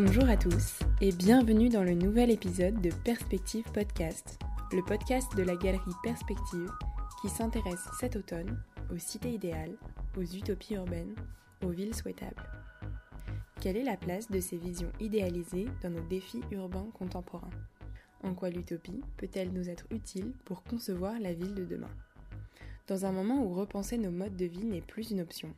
Bonjour à tous et bienvenue dans le nouvel épisode de Perspective Podcast, le podcast de la galerie Perspective qui s'intéresse cet automne aux cités idéales, aux utopies urbaines, aux villes souhaitables. Quelle est la place de ces visions idéalisées dans nos défis urbains contemporains? En quoi l'utopie peut-elle nous être utile pour concevoir la ville de demain? Dans un moment où repenser nos modes de vie n'est plus une option,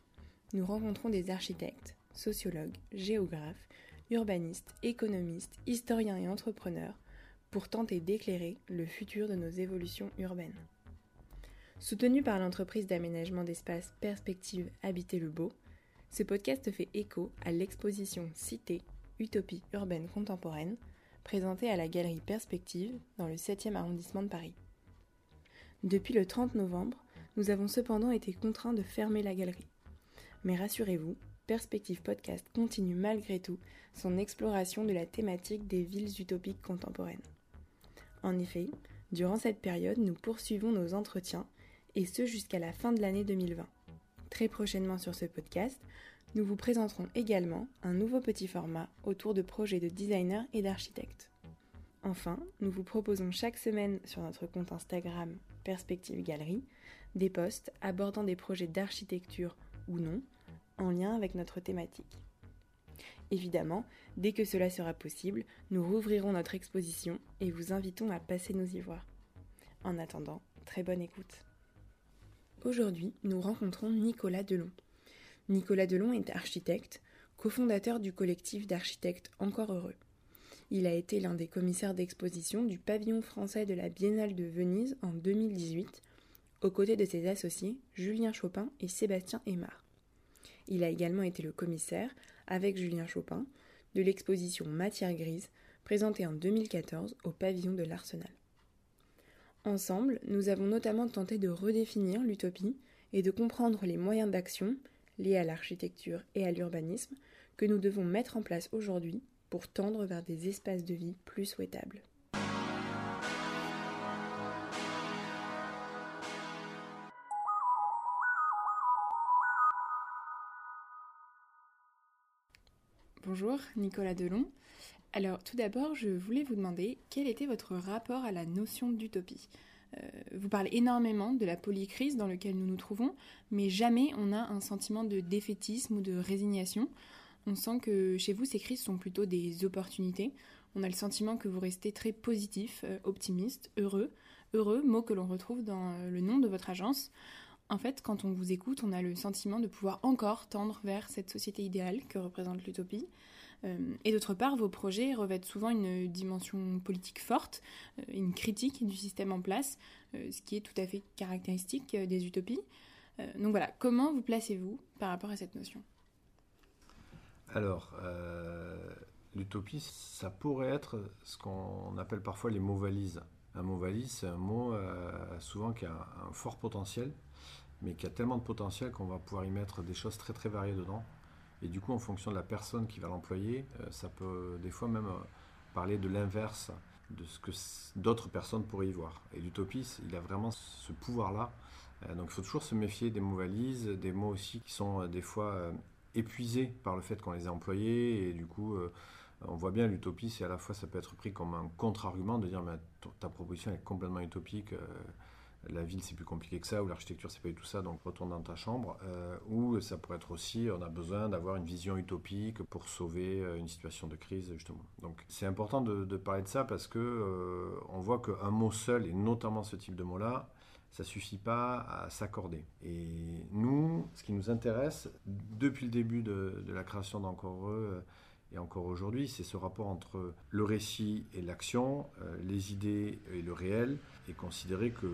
nous rencontrons des architectes, sociologues, géographes, urbanistes, économistes, historiens et entrepreneurs pour tenter d'éclairer le futur de nos évolutions urbaines. Soutenu par l'entreprise d'aménagement d'espace Perspective Habiter le Beau, ce podcast fait écho à l'exposition Cité, Utopie urbaine contemporaine, présentée à la galerie Perspective dans le 7e arrondissement de Paris. Depuis le 30 novembre, nous avons cependant été contraints de fermer la galerie. Mais rassurez-vous, Perspective Podcast continue malgré tout son exploration de la thématique des villes utopiques contemporaines. En effet, durant cette période, nous poursuivons nos entretiens, et ce jusqu'à la fin de l'année 2020. Très prochainement sur ce podcast, nous vous présenterons également un nouveau petit format autour de projets de designers et d'architectes. Enfin, nous vous proposons chaque semaine sur notre compte Instagram Perspective Galerie des posts abordant des projets d'architecture ou non en lien avec notre thématique. Évidemment, dès que cela sera possible, nous rouvrirons notre exposition et vous invitons à passer nous y voir. En attendant, très bonne écoute. Aujourd'hui, nous rencontrons Nicolas Delon. Nicolas Delon est architecte, cofondateur du collectif d'architectes Encore Heureux. Il a été l'un des commissaires d'exposition du pavillon français de la Biennale de Venise en 2018, aux côtés de ses associés Julien Chopin et Sébastien Aymar. Il a également été le commissaire, avec Julien Chopin, de l'exposition Matière grise, présentée en 2014 au pavillon de l'Arsenal. Ensemble, nous avons notamment tenté de redéfinir l'utopie et de comprendre les moyens d'action liés à l'architecture et à l'urbanisme que nous devons mettre en place aujourd'hui pour tendre vers des espaces de vie plus souhaitables. Bonjour, Nicolas Delon. Alors tout d'abord, je voulais vous demander quel était votre rapport à la notion d'utopie? Euh, vous parlez énormément de la polycrise dans laquelle nous nous trouvons, mais jamais on a un sentiment de défaitisme ou de résignation. On sent que chez vous, ces crises sont plutôt des opportunités. On a le sentiment que vous restez très positif, euh, optimiste, heureux. Heureux, mot que l'on retrouve dans euh, le nom de votre agence. En fait, quand on vous écoute, on a le sentiment de pouvoir encore tendre vers cette société idéale que représente l'utopie. Euh, et d'autre part, vos projets revêtent souvent une dimension politique forte, euh, une critique du système en place, euh, ce qui est tout à fait caractéristique des utopies. donc voilà, comment vous placez-vous par rapport à cette notion? Alors, l'utopie, ça pourrait être ce qu'on appelle parfois les mots valises. Un mot valise, c'est un mot souvent qui a un fort potentiel, mais qui a tellement de potentiel qu'on va pouvoir y mettre des choses très très variées dedans. Et du coup, en fonction de la personne qui va l'employer, euh, ça peut des fois même euh, parler de l'inverse de ce que d'autres personnes pourraient y voir. Et l'utopie, il a vraiment ce pouvoir-là. Euh, donc il faut toujours se méfier des mots valises, des mots aussi qui sont des fois épuisés par le fait qu'on les ait employés. Et du coup, on voit bien l'utopie, c'est à la fois, ça peut être pris comme un contre-argument de dire mais ta proposition est complètement utopique la ville c'est plus compliqué que ça, ou l'architecture c'est pas du tout ça, donc retourne dans ta chambre. Euh, ou ça pourrait être aussi, on a besoin d'avoir une vision utopique pour sauver euh, une situation de crise justement. Donc c'est important de, parler de ça parce que euh, on voit qu'un mot seul, et notamment ce type de mot-là, ça suffit pas à s'accorder. Et nous, ce qui nous intéresse depuis le début de, la création d'Encore Heureux, et encore aujourd'hui, c'est ce rapport entre le récit et l'action, les idées et le réel, et considérer que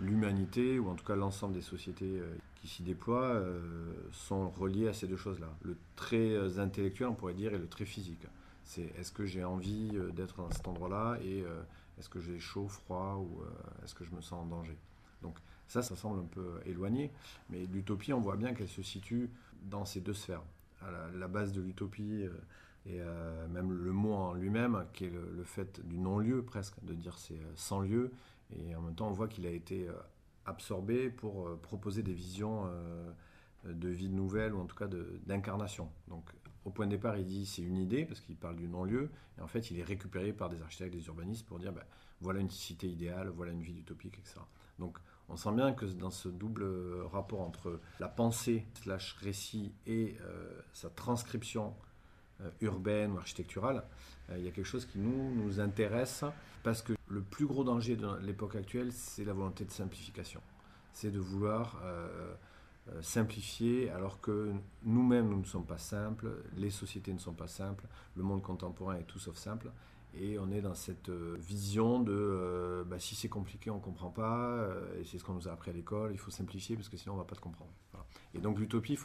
l'humanité, ou en tout cas l'ensemble des sociétés euh, qui s'y déploient, euh, sont reliées à ces deux choses-là. Le très intellectuel, on pourrait dire, et le très physique. C'est est-ce que j'ai envie d'être dans cet endroit-là, et est-ce que j'ai chaud, froid, ou est-ce que je me sens en danger? Donc ça, ça semble un peu éloigné, mais l'utopie, on voit bien qu'elle se situe dans ces deux sphères à la, base de l'utopie euh, et euh, même le mot en lui-même, qui est le, fait du non-lieu presque, de dire c'est euh, sans lieu. Et en même temps, on voit qu'il a été absorbé pour proposer des visions de vie nouvelle ou en tout cas d'incarnation. Donc au point de départ, il dit c'est une idée, parce qu'il parle du non-lieu, et en fait, il est récupéré par des architectes, des urbanistes pour dire ben, voilà une cité idéale, voilà une ville utopique, etc. Donc, on sent bien que dans ce double rapport entre la pensée slash récit et euh, sa transcription euh, urbaine ou architecturale, euh, il y a quelque chose qui nous, nous intéresse parce que le plus gros danger de l'époque actuelle, c'est la volonté de simplification. C'est de vouloir simplifier alors que nous-mêmes, nous ne sommes pas simples, les sociétés ne sont pas simples, le monde contemporain est tout sauf simple. Et on est dans cette euh, vision de euh, bah, si c'est compliqué, on ne comprend pas, euh, et c'est ce qu'on nous a appris à l'école, il faut simplifier parce que sinon on ne va pas te comprendre. Et donc l'utopie,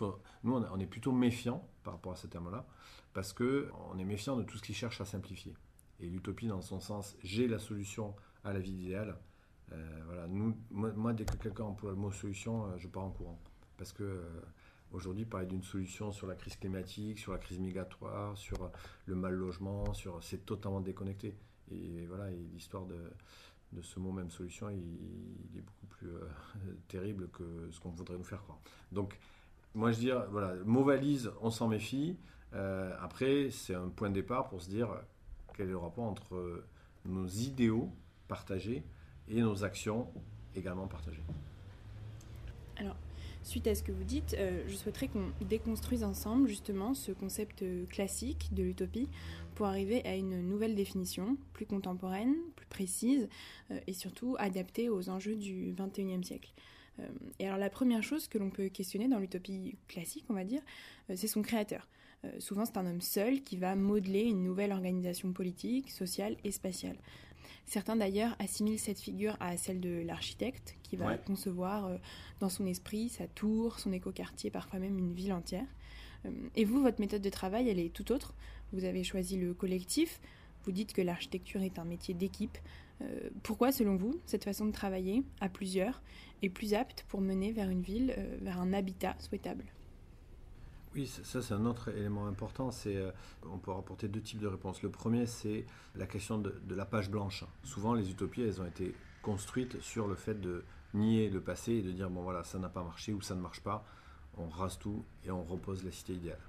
nous on est plutôt méfiant par rapport à ce terme-là, parce qu'on est méfiant de tout ce qui cherche à simplifier. Et l'utopie, dans son sens, j'ai la solution à la vie idéale. voilà, moi, dès que quelqu'un emploie le mot solution, je pars en courant. Parce que Aujourd'hui, parler d'une solution sur la crise climatique, sur la crise migratoire, sur le mal logement, sur c'est totalement déconnecté. Et voilà, l'histoire de, ce mot même solution, il, est beaucoup plus euh, terrible que ce qu'on voudrait nous faire croire. Donc, moi je dis, voilà, mot valise, on s'en méfie. Euh, après, c'est un point de départ pour se dire quel est le rapport entre nos idéaux partagés et nos actions également partagées? Alors, Suite à ce que vous dites, euh, je souhaiterais qu'on déconstruise ensemble justement ce concept classique de l'utopie pour arriver à une nouvelle définition, plus contemporaine, plus précise euh, et surtout adaptée aux enjeux du XXIe siècle. Euh, et alors la première chose que l'on peut questionner dans l'utopie classique, on va dire, c'est son créateur. souvent c'est un homme seul qui va modeler une nouvelle organisation politique, sociale et spatiale. Certains d'ailleurs assimilent cette figure à celle de l'architecte qui va concevoir euh, dans son esprit sa tour, son écoquartier, parfois même une ville entière. Euh, et vous, votre méthode de travail, elle est tout autre. Vous avez choisi le collectif. Vous dites que l'architecture est un métier d'équipe. Euh, pourquoi, selon vous, cette façon de travailler à plusieurs est plus apte pour mener vers une ville, vers un habitat souhaitable? Oui, ça c'est un autre élément important. Euh, on peut rapporter deux types de réponses. Le premier, c'est la question de, la page blanche. Souvent, les utopies, elles ont été construites sur le fait de nier le passé et de dire bon voilà, ça n'a pas marché ou ça ne marche pas. On rase tout et on repose la cité idéale.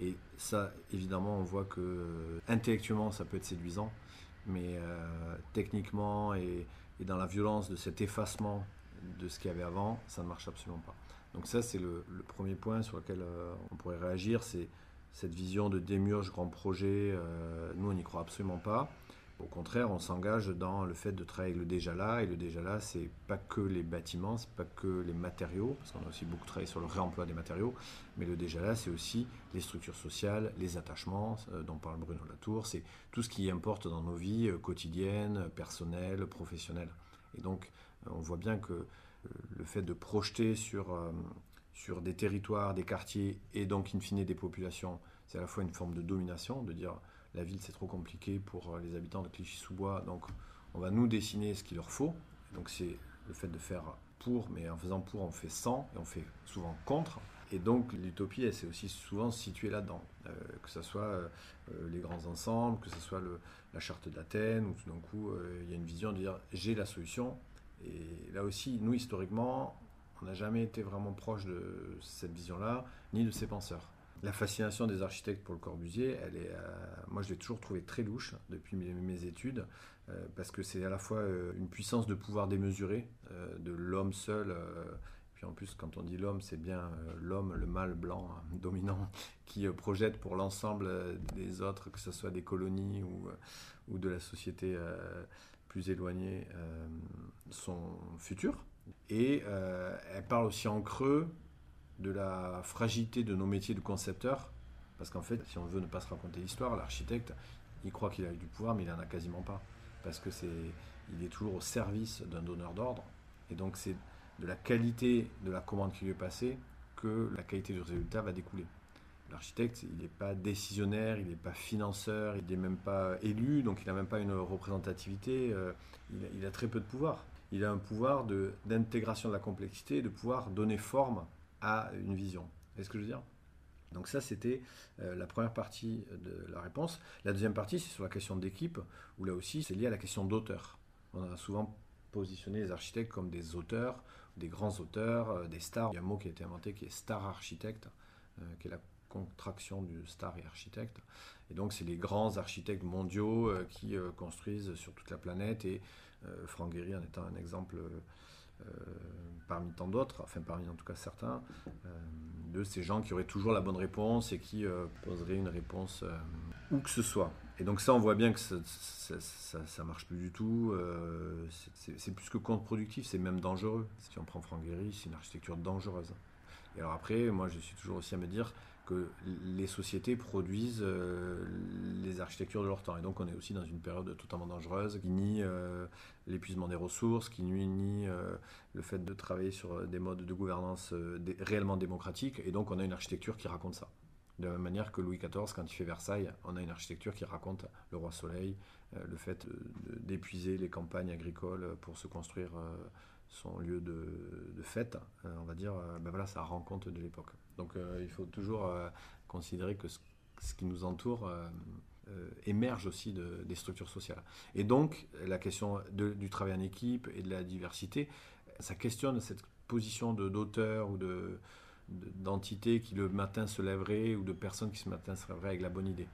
Et ça, évidemment, on voit que euh, intellectuellement, ça peut être séduisant, mais euh, techniquement et dans la violence de cet effacement de ce qu'il y avait avant, ça ne marche absolument pas. Donc ça, c'est le, premier point sur lequel euh, on pourrait réagir, c'est cette vision de démurge grand projet. Euh, nous, on n'y croit absolument pas. Au contraire, on s'engage dans le fait de travailler avec le déjà là. Et le déjà là, c'est pas que les bâtiments, c'est pas que les matériaux, parce qu'on a aussi beaucoup travaillé sur le réemploi des matériaux. Mais le déjà là, c'est aussi les structures sociales, les attachements, euh, dont parle Bruno Latour. C'est tout ce qui importe dans nos vies quotidiennes, personnelles, professionnelles. Et donc, on voit bien que le fait de projeter sur, euh, sur des territoires, des quartiers et donc in fine des populations, c'est à la fois une forme de domination, de dire la ville c'est trop compliqué pour euh, les habitants de Clichy-sous-Bois, donc on va nous dessiner ce qu'il leur faut. Donc c'est le fait de faire pour, mais en faisant pour on fait sans et on fait souvent contre. Et donc l'utopie, elle s'est aussi souvent située là-dedans, euh, que ce soit les grands ensembles, que ce soit la charte d'Athènes, où tout d'un coup il y a une vision de dire j'ai la solution, et là aussi, nous, historiquement, on n'a jamais été vraiment proche de cette vision-là, ni de ces penseurs. La fascination des architectes pour le Corbusier, elle est, euh, moi je l'ai toujours trouvé très louche depuis mes, études, euh, parce que c'est à la fois euh, une puissance de pouvoir démesuré de l'homme seul. puis en plus, quand on dit l'homme, c'est bien l'homme, le mâle blanc hein, dominant, qui projette pour l'ensemble des autres, que ce soit des colonies ou de la société plus éloigné euh, son futur. Et euh, elle parle aussi en creux de la fragilité de nos métiers de concepteurs, parce qu'en fait, si on veut ne pas se raconter l'histoire, l'architecte, il croit qu'il a eu du pouvoir, mais il n'en a quasiment pas, parce que c'est, il est toujours au service d'un donneur d'ordre, et donc c'est de la qualité de la commande qui lui est passée que la qualité du résultat va découler. L'architecte, il n'est pas décisionnaire, il n'est pas financeur, il n'est même pas élu, donc il n'a même pas une représentativité, euh, il, a, très peu de pouvoir. Il a un pouvoir d'intégration de, la complexité, de pouvoir donner forme à une vision. Est-ce que je veux dire? Donc ça, c'était euh, la première partie de la réponse. La deuxième partie, c'est sur la question d'équipe, où là aussi, c'est lié à la question d'auteur. On a souvent positionné les architectes comme des auteurs, des grands auteurs, euh, des stars. Il y a un mot qui a été inventé qui est star architecte, qui est la contraction du star et architecte. Et donc, c'est les grands architectes mondiaux qui construisent sur toute la planète. Et Franck Gehry en étant un exemple parmi tant d'autres, enfin parmi en tout cas certains, de ces gens qui auraient toujours la bonne réponse et qui poseraient une réponse où que ce soit. Et donc ça, on voit bien que ça, ça, marche plus du tout. Euh, c'est plus que contre-productif, c'est même dangereux. Si on prend Franck Gehry, c'est une architecture dangereuse. Et alors après, moi, je suis toujours aussi à me dire que les sociétés produisent euh, les architectures de leur temps. Et donc on est aussi dans une période totalement dangereuse qui nie euh, l'épuisement des ressources, qui nuit ni le fait de travailler sur des modes de gouvernance réellement démocratiques. Et donc on a une architecture qui raconte ça. De la même manière que Louis XIV, quand il fait Versailles, on a une architecture qui raconte le roi soleil, euh, le fait d'épuiser les campagnes agricoles pour se construire euh, son lieu de, fête, euh, on va dire, ben voilà, ça rend compte de l'époque. Donc il faut toujours considérer que ce, qui nous entoure émerge aussi des structures sociales. Et donc la question du travail en équipe et de la diversité, ça questionne cette position d'auteur ou de qui le matin se lèveraient ou de personnes qui ce matin se lèveraient avec la bonne idée.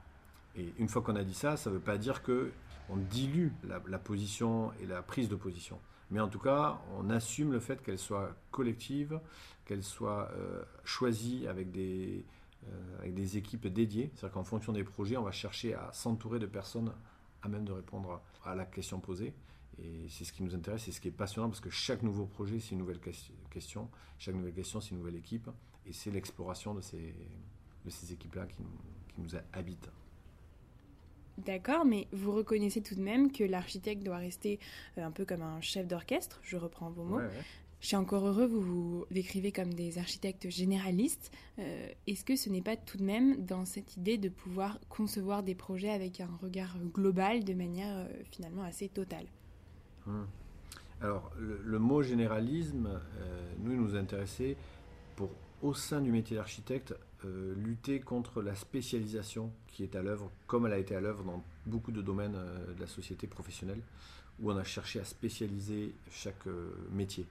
Et une fois qu'on a dit ça, ça ne veut pas dire que on dilue la, position et la prise de position. Mais en tout cas, on assume le fait qu'elle soit collective, qu'elle soit euh, choisie avec des, euh, avec des équipes dédiées. C'est-à-dire qu'en fonction des projets, on va chercher à s'entourer de personnes à même de répondre à la question posée. Et c'est ce qui nous intéresse, c'est ce qui est passionnant parce que chaque nouveau projet, c'est une nouvelle question. Chaque nouvelle question, c'est une nouvelle équipe. Et c'est l'exploration de ces, de ces équipes-là qui, qui, nous habitent. D'accord, mais vous reconnaissez tout de même que l'architecte doit rester euh, un peu comme un chef d'orchestre, je reprends vos mots. Je suis encore heureux, vous vous décrivez comme des architectes généralistes. Euh, est-ce que ce n'est pas tout de même dans cette idée de pouvoir concevoir des projets avec un regard global de manière euh, finalement assez totale? Hum. Alors, le, mot généralisme, euh, nous, nous intéressait pour, au sein du métier d'architecte, euh, lutter contre la spécialisation qui est à l'œuvre, comme elle a été à l'œuvre dans beaucoup de domaines euh, de la société professionnelle, où on a cherché à spécialiser chaque métier.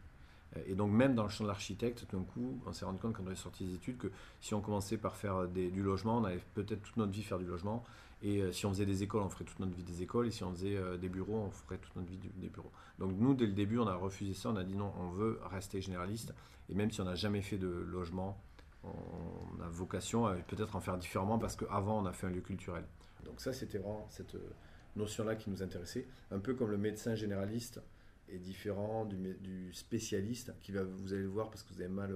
Et donc même dans le champ de l'architecte, tout d'un coup, on s'est rendu compte quand on est sorti des études que si on commençait par faire du logement, on allait peut-être toute notre vie faire du logement. Et euh, si on faisait des écoles, on ferait toute notre vie des écoles. Et si on faisait euh, des bureaux, on ferait toute notre vie des bureaux. Donc nous, dès le début, on a refusé ça. On a dit non, on veut rester généraliste. Et même si on n'a jamais fait de logement, on a vocation à peut-être en faire différemment parce qu'avant, on a fait un lieu culturel. Donc ça, c'était vraiment cette euh, notion-là qui nous intéressait. Un peu comme le médecin généraliste est différent du, spécialiste qui va, vous allez le voir parce que vous avez mal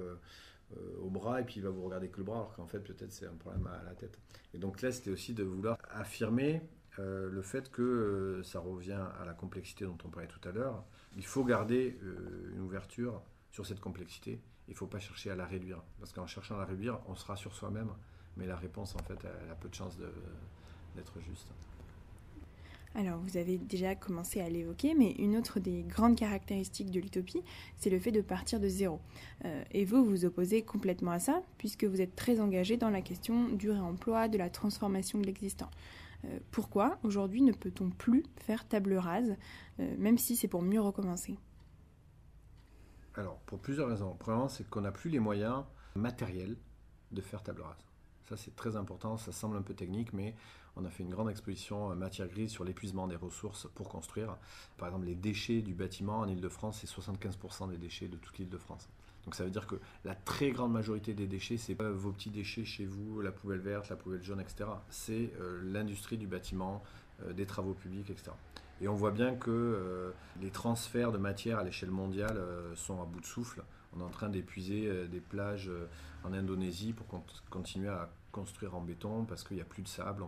euh, au bras et puis il va vous regarder que le bras, alors qu'en fait peut-être c'est un problème à la tête. Et donc là c'était aussi de vouloir affirmer euh, le fait que euh, ça revient à la complexité dont on parlait tout à l'heure. Il faut garder une ouverture sur cette complexité. Il ne faut pas chercher à la réduire. Parce qu'en cherchant à la réduire, on sera sur soi-même. Mais la réponse, en fait, elle a peu de chances d'être juste. Alors, vous avez déjà commencé à l'évoquer, mais une autre des grandes caractéristiques de l'utopie, c'est le fait de partir de zéro. Euh, et vous, vous opposez complètement à ça, puisque vous êtes très engagé dans la question du réemploi, de la transformation de l'existant. Euh, pourquoi, aujourd'hui, ne peut-on plus faire table rase, euh, même si c'est pour mieux recommencer? Alors, pour plusieurs raisons. Premièrement, c'est qu'on n'a plus les moyens matériels de faire table rase. Ça, c'est très important. Ça semble un peu technique, mais on a fait une grande exposition euh, matière grise sur l'épuisement des ressources pour construire. Par exemple, les déchets du bâtiment en Ile-de-France, c'est 75% des déchets de toute l'Île-de-France. Donc ça veut dire que la très grande majorité des déchets, c'est pas vos petits déchets chez vous, la poubelle verte, la poubelle jaune, etc. C'est euh, l'industrie du bâtiment, euh, des travaux publics, etc. Et on voit bien que les transferts de matière à l'échelle mondiale sont à bout de souffle. On est en train d'épuiser des plages en Indonésie pour continuer à construire en béton parce qu'il n'y a plus de sable.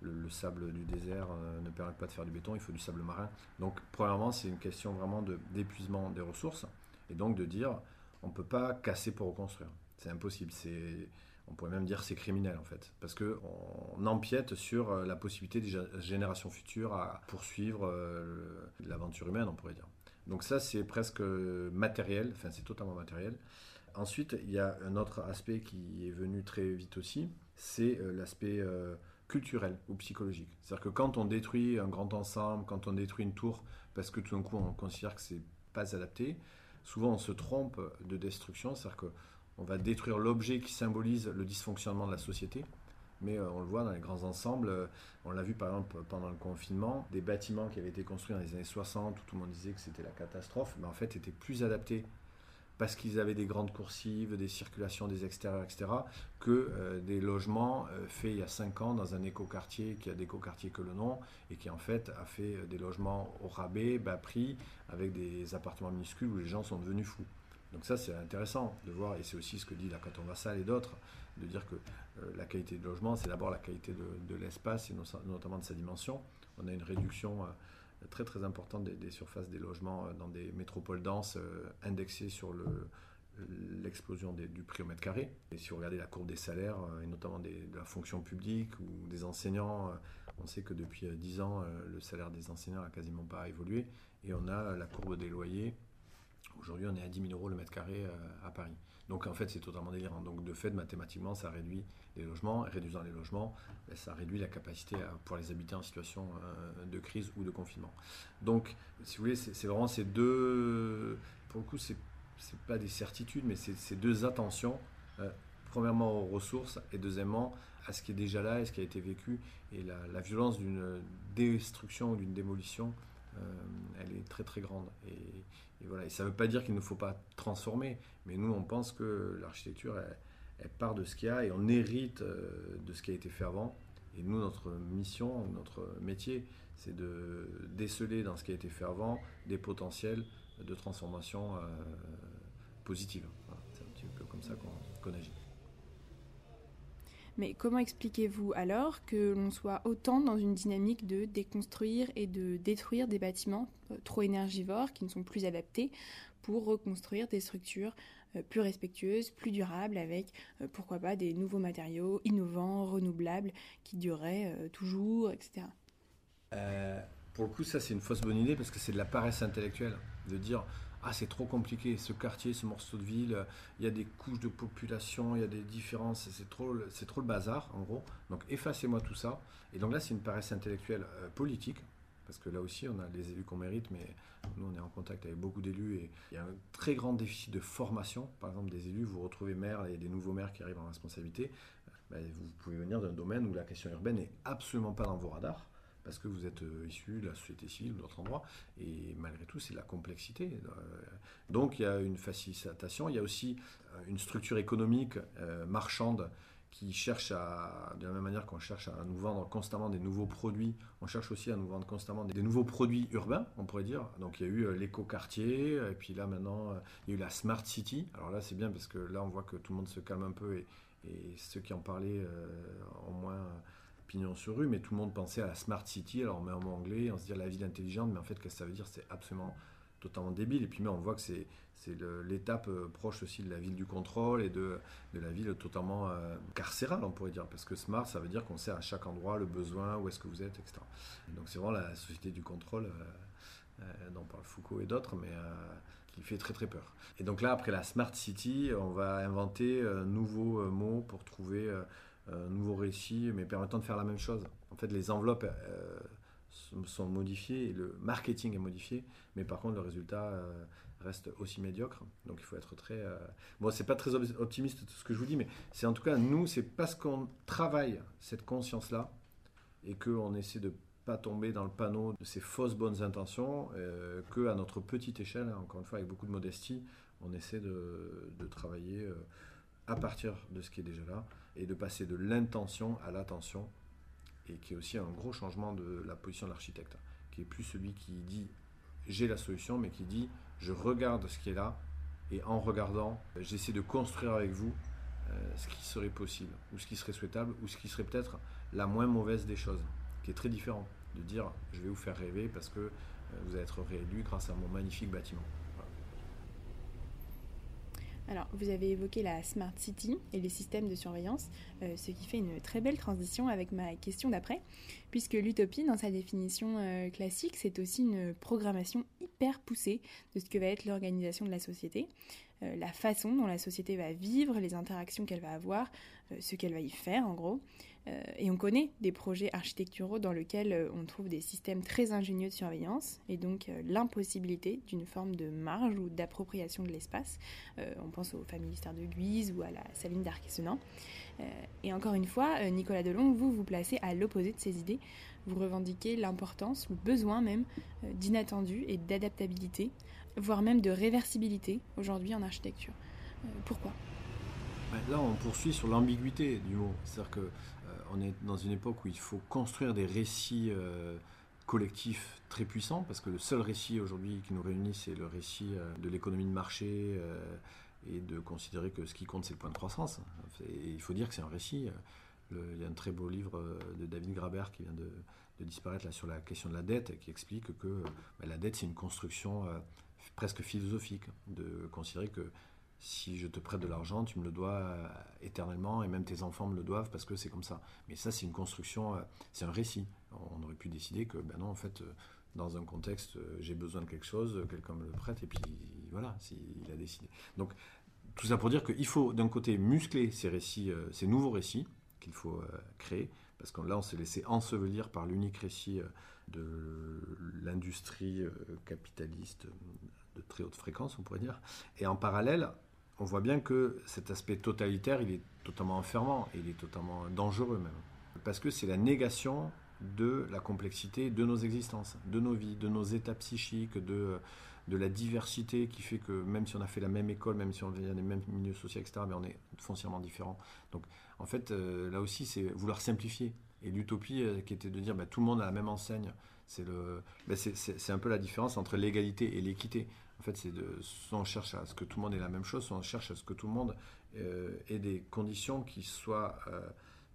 le, sable du désert euh, ne permet pas de faire du béton, il faut du sable marin. Donc, premièrement, c'est une question vraiment d'épuisement des ressources et donc de dire on ne peut pas casser pour reconstruire. C'est impossible. On pourrait même dire c'est criminel en fait, parce qu'on empiète sur euh, la possibilité des générations futures à poursuivre euh, l'aventure humaine, on pourrait dire. Donc ça, c'est presque matériel, enfin c'est totalement matériel. Ensuite, il y a un autre aspect qui est venu très vite aussi, c'est euh, l'aspect culturel ou psychologique. C'est-à-dire que quand on détruit un grand ensemble, quand on détruit une tour, parce que tout d'un coup on considère que c'est pas adapté, souvent on se trompe de destruction, c'est-à-dire on va détruire l'objet qui symbolise le dysfonctionnement de la société. Mais euh, on le voit dans les grands ensembles, euh, on l'a vu par exemple pendant le confinement, des bâtiments qui avaient été construits dans les années 60 où tout le monde disait que c'était la catastrophe, mais en fait étaient plus adaptés parce qu'ils avaient des grandes coursives, des circulations des extérieurs, etc., que euh, des logements faits il y a 5 ans dans un écoquartier qui a d'écoquartier que le nom, et qui en fait a fait des logements au rabais, bas prix, avec des appartements minuscules où les gens sont devenus fous. Donc ça c'est intéressant de voir, et c'est aussi ce que dit la Caton Vassal et d'autres, de dire que euh, la qualité de logement, c'est d'abord la qualité de, l'espace et notamment de sa dimension. On a une réduction euh, très très importante des, surfaces des logements euh, dans des métropoles denses indexées sur l'explosion du prix au mètre carré. Et si vous regardez la courbe des salaires, et notamment de la fonction publique ou des enseignants, on sait que depuis 10 ans, le salaire des enseignants n'a quasiment pas évolué. Et on a la courbe des loyers. Aujourd'hui, on est à 10 000 euros le mètre carré à Paris. Donc en fait, c'est totalement délirant. Donc de fait, mathématiquement, ça réduit les logements. Réduisant les logements, ben, ça réduit la capacité pour les habiter en situation euh, de crise ou de confinement. Donc, si vous voulez, c'est vraiment ces deux. Pour le coup, c'est n'est pas des certitudes, mais c'est ces deux attentions. Euh, premièrement aux ressources et deuxièmement à ce qui est déjà là et ce qui a été vécu. Et la, violence d'une destruction ou d'une démolition, euh, elle est très très grande. Et, et, voilà. ça ne veut pas dire qu'il ne faut pas transformer, mais nous on pense que l'architecture, elle, part de ce qu'il y a et on hérite euh, de ce qui a été fait avant. Et nous, notre mission, notre métier, c'est de déceler dans ce qui a été fait avant des potentiels de transformation euh, positive. c'est un petit peu comme ça qu'on agit. Mais comment expliquez-vous alors que l'on soit autant dans une dynamique de déconstruire et de détruire des bâtiments euh, trop énergivores qui ne sont plus adaptés pour reconstruire des structures euh, plus respectueuses, plus durables, avec euh, pourquoi pas des nouveaux matériaux innovants, renouvelables, qui dureraient toujours, etc. pour le coup, ça c'est une fausse bonne idée parce que c'est de la paresse intellectuelle de dire ah c'est trop compliqué, ce quartier, ce morceau de ville, il y a des couches de population, il y a des différences, c'est trop, c'est trop le bazar en gros. Donc effacez-moi tout ça. Et donc là c'est une paresse intellectuelle euh, politique, parce que là aussi on a les élus qu'on mérite, mais nous on est en contact avec beaucoup d'élus et il y a un très grand déficit de formation. Par exemple des élus, vous retrouvez maires et des nouveaux maires qui arrivent en responsabilité, ben, vous pouvez venir d'un domaine où la question urbaine n'est absolument pas dans vos radars parce que vous êtes euh, issu de la société civile ou d'autres endroits, et malgré tout, c'est la complexité. Euh, donc il y a une facilitation, il y a aussi euh, une structure économique marchande qui cherche à, de la même manière qu'on cherche à nous vendre constamment des nouveaux produits, on cherche aussi à nous vendre constamment des, nouveaux produits urbains, on pourrait dire. Donc il y a eu l'éco-quartier, et puis là maintenant, il y a eu la Smart City. Alors là, c'est bien parce que là, on voit que tout le monde se calme un peu, et, et ceux qui en parlaient, au moins pignon sur rue, mais tout le monde pensait à la Smart City, alors on met un mot anglais, on se dit la ville intelligente, mais en fait, qu'est-ce que ça veut dire? C'est absolument totalement débile. Et puis, mais on voit que c'est, l'étape euh, proche aussi de la ville du contrôle et de, de la ville totalement euh, carcérale, on pourrait dire. Parce que smart, ça veut dire qu'on sait à chaque endroit le besoin, où est-ce que vous êtes, etc. donc c'est vraiment la société du contrôle euh, dont parle Foucault et d'autres, mais qui fait très très peur. Et donc là, après la Smart City, on va inventer un nouveau mot pour trouver un nouveau récit, mais permettant de faire la même chose. En fait, les enveloppes euh, sont modifiées, le marketing est modifié, mais par contre, le résultat euh, reste aussi médiocre. Donc, il faut être très. Euh, bon, c'est pas très optimiste ce que je vous dis, mais c'est en tout cas, nous, c'est parce qu'on travaille cette conscience-là et qu'on essaie de pas tomber dans le panneau de ces fausses bonnes intentions, que à notre petite échelle, hein, encore une fois avec beaucoup de modestie, on essaie de travailler à partir de ce qui est déjà là et de passer de l'intention à l'attention et qui est aussi un gros changement de la position de l'architecte, qui est plus celui qui dit j'ai la solution, mais qui dit je regarde ce qui est là et en regardant, j'essaie de construire avec vous euh, ce qui serait possible, ou ce qui serait souhaitable, ou ce qui serait peut-être la moins mauvaise des choses, qui est très différent de dire je vais vous faire rêver parce que euh, vous allez être réélu grâce à mon magnifique bâtiment. Alors, vous avez évoqué la Smart City et les systèmes de surveillance, euh, ce qui fait une très belle transition avec ma question d'après, puisque l'utopie, dans sa définition euh, classique, c'est aussi une programmation hyper poussée de ce que va être l'organisation de la société. euh, la façon dont la société va vivre, les interactions qu'elle va avoir, ce qu'elle va y faire en gros. Euh, et on connaît des projets architecturaux dans lesquels on trouve des systèmes très ingénieux de surveillance et donc l'impossibilité d'une forme de marge ou d'appropriation de l'espace. on pense au famille ministère de Guise ou à la saline d'Arquessenan. et encore une fois, Nicolas Delon, vous vous placez à l'opposé de ces idées. Vous revendiquez l'importance, le besoin même d'inattendu et d'adaptabilité voire même de réversibilité aujourd'hui en architecture. Euh, pourquoi? Ben, Là, on poursuit sur l'ambiguïté du mot. C'est-à-dire qu'on euh, est dans une époque où il faut construire des récits euh, collectifs très puissants, parce que le seul récit aujourd'hui qui nous réunit, c'est le récit de l'économie de marché et de considérer que ce qui compte, c'est le point de croissance. Il faut dire que c'est un récit. il y a un très beau livre de David Graber qui vient de, disparaître là, sur la question de la dette, qui explique que ben, la dette, c'est une construction presque philosophique de considérer que si je te prête de l'argent, tu me le dois euh, éternellement et même tes enfants me le doivent parce que c'est comme ça. Mais ça, c'est une construction, euh, c'est un récit. On aurait pu décider que, ben non, en fait, euh, dans un contexte, j'ai besoin de quelque chose, quelqu'un me le prête et puis voilà, s'il a décidé. Donc, tout ça pour dire qu'il faut d'un côté muscler ces récits, ces nouveaux récits qu'il faut créer, parce que là, on s'est laissé ensevelir par l'unique récit de l'industrie capitaliste de très haute fréquence, on pourrait dire. Et en parallèle, on voit bien que cet aspect totalitaire, il est totalement enfermant, il est totalement dangereux même. Parce que c'est la négation de la complexité de nos existences, de nos vies, de nos états psychiques, de, de la diversité qui fait que même si on a fait la même école, même si on vient des mêmes milieux sociaux, etc., mais on est foncièrement différents. Donc en fait, euh, là aussi, c'est vouloir simplifier. Et l'utopie euh, qui était de dire bah, tout le monde a la même enseigne, c'est bah, un peu la différence entre l'égalité et l'équité. En fait, c'est de, soit on cherche à ce que tout le monde ait la même chose, soit on cherche à ce que tout le monde euh, ait des conditions qui soient euh,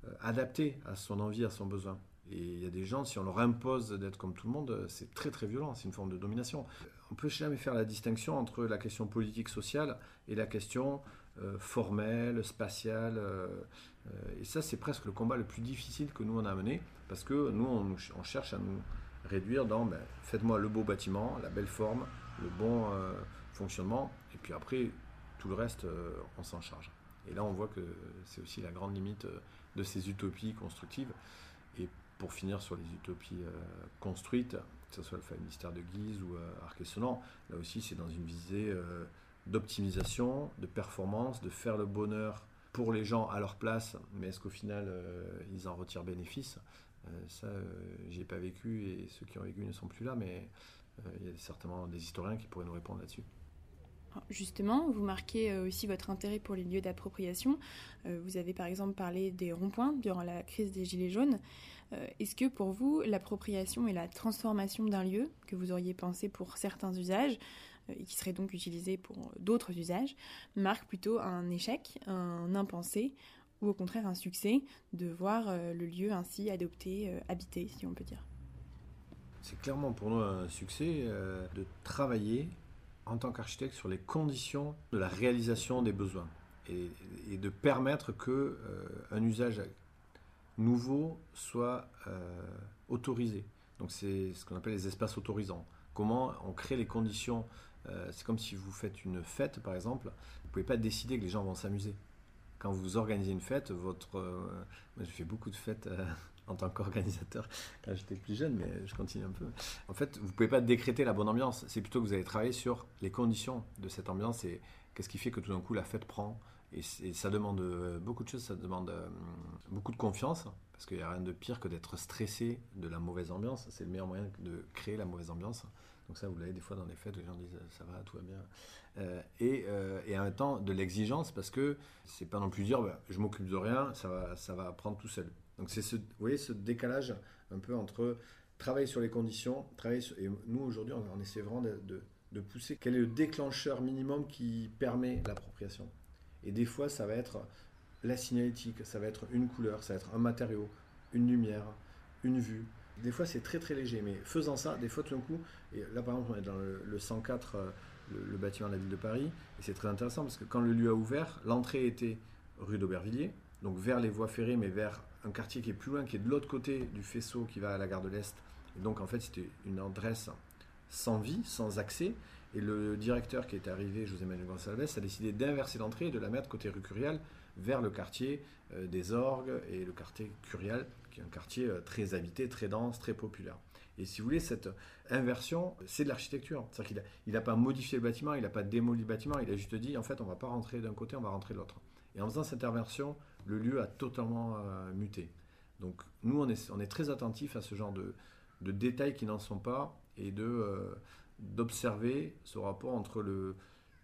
euh, adaptées à son envie, à son besoin. Et il y a des gens, si on leur impose d'être comme tout le monde, c'est très très violent, c'est une forme de domination. On peut jamais faire la distinction entre la question politique sociale et la question formelle, spatiale. et ça, c'est presque le combat le plus difficile que nous on a mené, parce que nous, on, cherche à nous réduire dans ben, faites-moi le beau bâtiment, la belle forme, le bon euh, fonctionnement, et puis après, tout le reste, euh, on s'en charge. Et là, on voit que c'est aussi la grande limite euh, de ces utopies constructives. Et pour finir sur les utopies construites, que ce soit le ministère de Guise ou Arquesonant, là aussi, c'est dans une visée d'optimisation, de performance, de faire le bonheur pour les gens à leur place, mais est-ce qu'au final, ils en retirent bénéfice? Ça, j'ai ai pas vécu et ceux qui ont vécu ne sont plus là, mais il y a certainement des historiens qui pourraient nous répondre là-dessus. Justement, vous marquez euh, aussi votre intérêt pour les lieux d'appropriation. Euh, vous avez par exemple parlé des ronds-points durant la crise des Gilets jaunes. Est-ce que pour vous, l'appropriation et la transformation d'un lieu que vous auriez pensé pour certains usages et qui serait donc utilisé pour d'autres usages marque plutôt un échec, un impensé ou au contraire un succès de voir le lieu ainsi adopté, habité, si on peut dire? C'est clairement pour nous un succès euh, de travailler en tant qu'architecte sur les conditions de la réalisation des besoins et, de permettre que euh, un usage nouveau soit euh, autorisé. Donc c'est ce qu'on appelle les espaces autorisants. Comment on crée les conditions C'est comme si vous faites une fête par exemple, vous pouvez pas décider que les gens vont s'amuser. Quand vous organisez une fête, votre... moi j'ai fait beaucoup de fêtes en tant qu'organisateur quand j'étais plus jeune, mais je continue un peu. En fait, vous ne pouvez pas décréter la bonne ambiance. C'est plutôt que vous allez travailler sur les conditions de cette ambiance et qu'est-ce qui fait que tout d'un coup la fête prend. Et, ça demande euh, beaucoup de choses, ça demande euh, beaucoup de confiance, parce qu'il n'y a rien de pire que d'être stressé de la mauvaise ambiance. C'est le meilleur moyen de créer la mauvaise ambiance. Donc ça, vous l'avez des fois dans les fêtes, les gens disent ça va, tout va bien. Euh, et, en même temps de l'exigence, parce que c'est pas non plus dire bah, je m'occupe de rien, ça va, ça va prendre tout seul. Donc c'est ce, vous voyez, ce décalage un peu entre travailler sur les conditions, travailler sur, et nous aujourd'hui on, essaie vraiment de, pousser quel est le déclencheur minimum qui permet l'appropriation? Et des fois ça va être la signalétique, ça va être une couleur, ça va être un matériau, une lumière, une vue. Des fois c'est très très léger, mais faisant ça, des fois tout d'un coup, et là par exemple on est dans le, 104, euh, le, bâtiment de la ville de Paris, et c'est très intéressant parce que quand le lieu a ouvert, l'entrée était rue d'Aubervilliers, donc vers les voies ferrées, mais vers un quartier qui est plus loin, qui est de l'autre côté du faisceau qui va à la gare de l'Est. Et donc en fait, c'était une adresse sans vie, sans accès. Et le directeur qui est arrivé, José Manuel Gonçalves, a décidé d'inverser l'entrée et de la mettre côté rue Curial vers le quartier euh, des Orgues et le quartier Curial, qui est un quartier euh, très habité, très dense, très populaire. Et si vous voulez, cette inversion, c'est de l'architecture. C'est-à-dire qu'il n'a pas modifié le bâtiment, il n'a pas démoli le bâtiment, il a juste dit, en fait, on ne va pas rentrer d'un côté, on va rentrer de l'autre. Et en faisant cette inversion, le lieu a totalement euh, muté. Donc nous, on est, très attentifs à ce genre de, détails qui n'en sont pas et de d'observer ce rapport entre le,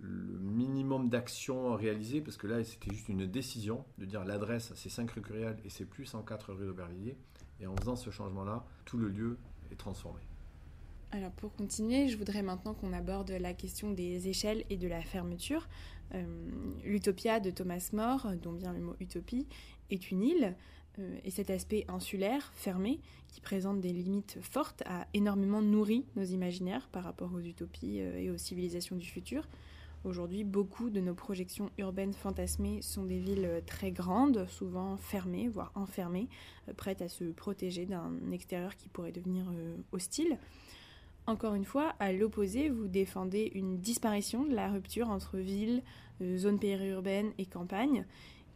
minimum d'actions réalisées, parce que là, c'était juste une décision de dire l'adresse, c'est 5 rue Curial et c'est plus 104 rue d'Aubervilliers. Et en faisant ce changement-là, tout le lieu est transformé. Alors pour continuer, je voudrais maintenant qu'on aborde la question des échelles et de la fermeture. Euh, L'Utopia de Thomas More, dont vient le mot utopie, est une île euh, et cet aspect insulaire, fermé, qui présente des limites fortes, a énormément nourri nos imaginaires par rapport aux utopies euh, et aux civilisations du futur. Aujourd'hui, beaucoup de nos projections urbaines fantasmées sont des villes euh, très grandes, souvent fermées, voire enfermées, prêtes à se protéger d'un extérieur qui pourrait devenir hostile. Encore une fois, à l'opposé, vous défendez une disparition de la rupture entre ville, zone périurbaine et campagne,